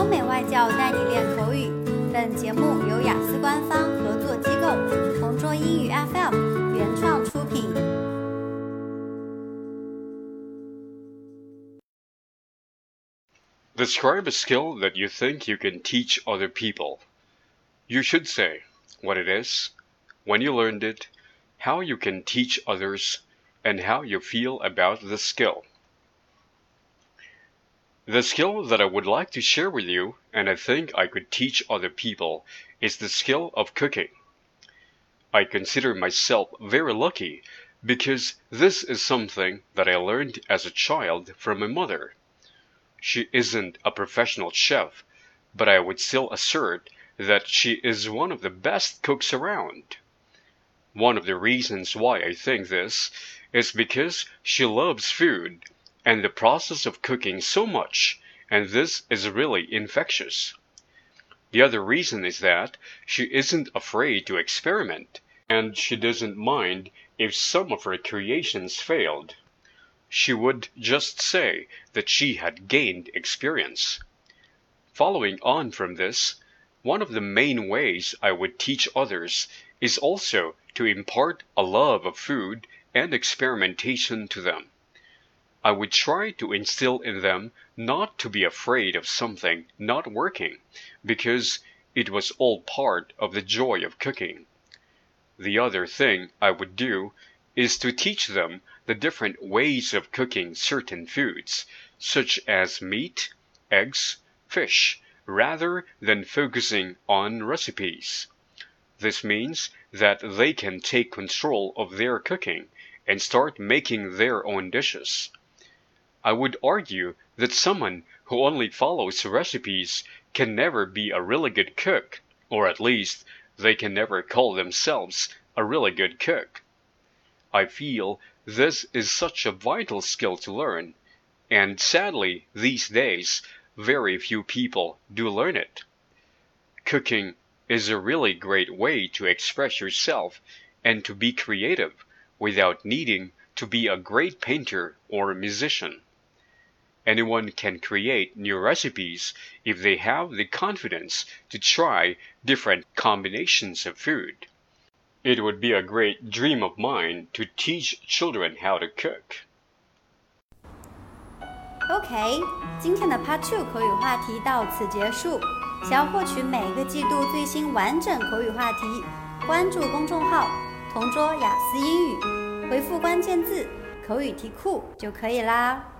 欧美外教带你练口语。本节目由雅思官方合作机构同桌英语 FM 原创出品。Describe a skill that you think you can teach other people. You should say what it is, when you learned it, how you can teach others, and how you feel about the skill. The skill that I would like to share with you, and I think I could teach other people, is the skill of cooking. I consider myself very lucky because this is something that I learned as a child from my mother. She isn't a professional chef, but I would still assert that she is one of the best cooks around. One of the reasons why I think this is because she loves food and the process of cooking so much, and this is really infectious. The other reason is that she isn't afraid to experiment, and she doesn't mind if some of her creations failed. She would just say that she had gained experience. Following on from this, one of the main ways I would teach others is also to impart a love of food and experimentation to them. I would try to instill in them not to be afraid of something not working, because it was all part of the joy of cooking. The other thing I would do is to teach them the different ways of cooking certain foods, such as meat, eggs, fish, rather than focusing on recipes. This means that they can take control of their cooking and start making their own dishes. I would argue that someone who only follows recipes can never be a really good cook, or at least they can never call themselves a really good cook. I feel this is such a vital skill to learn, and sadly these days very few people do learn it. Cooking is a really great way to express yourself and to be creative without needing to be a great painter or musician. Anyone can create new recipes if they have the confidence to try different combinations of food. It would be a great dream of mine to teach children how to cook. OK，今天的 Part Two 口语话题到此结束。想要获取每个季度最新完整口语话题，关注公众号“同桌雅思英语”，回复关键字“口语题库”就可以啦。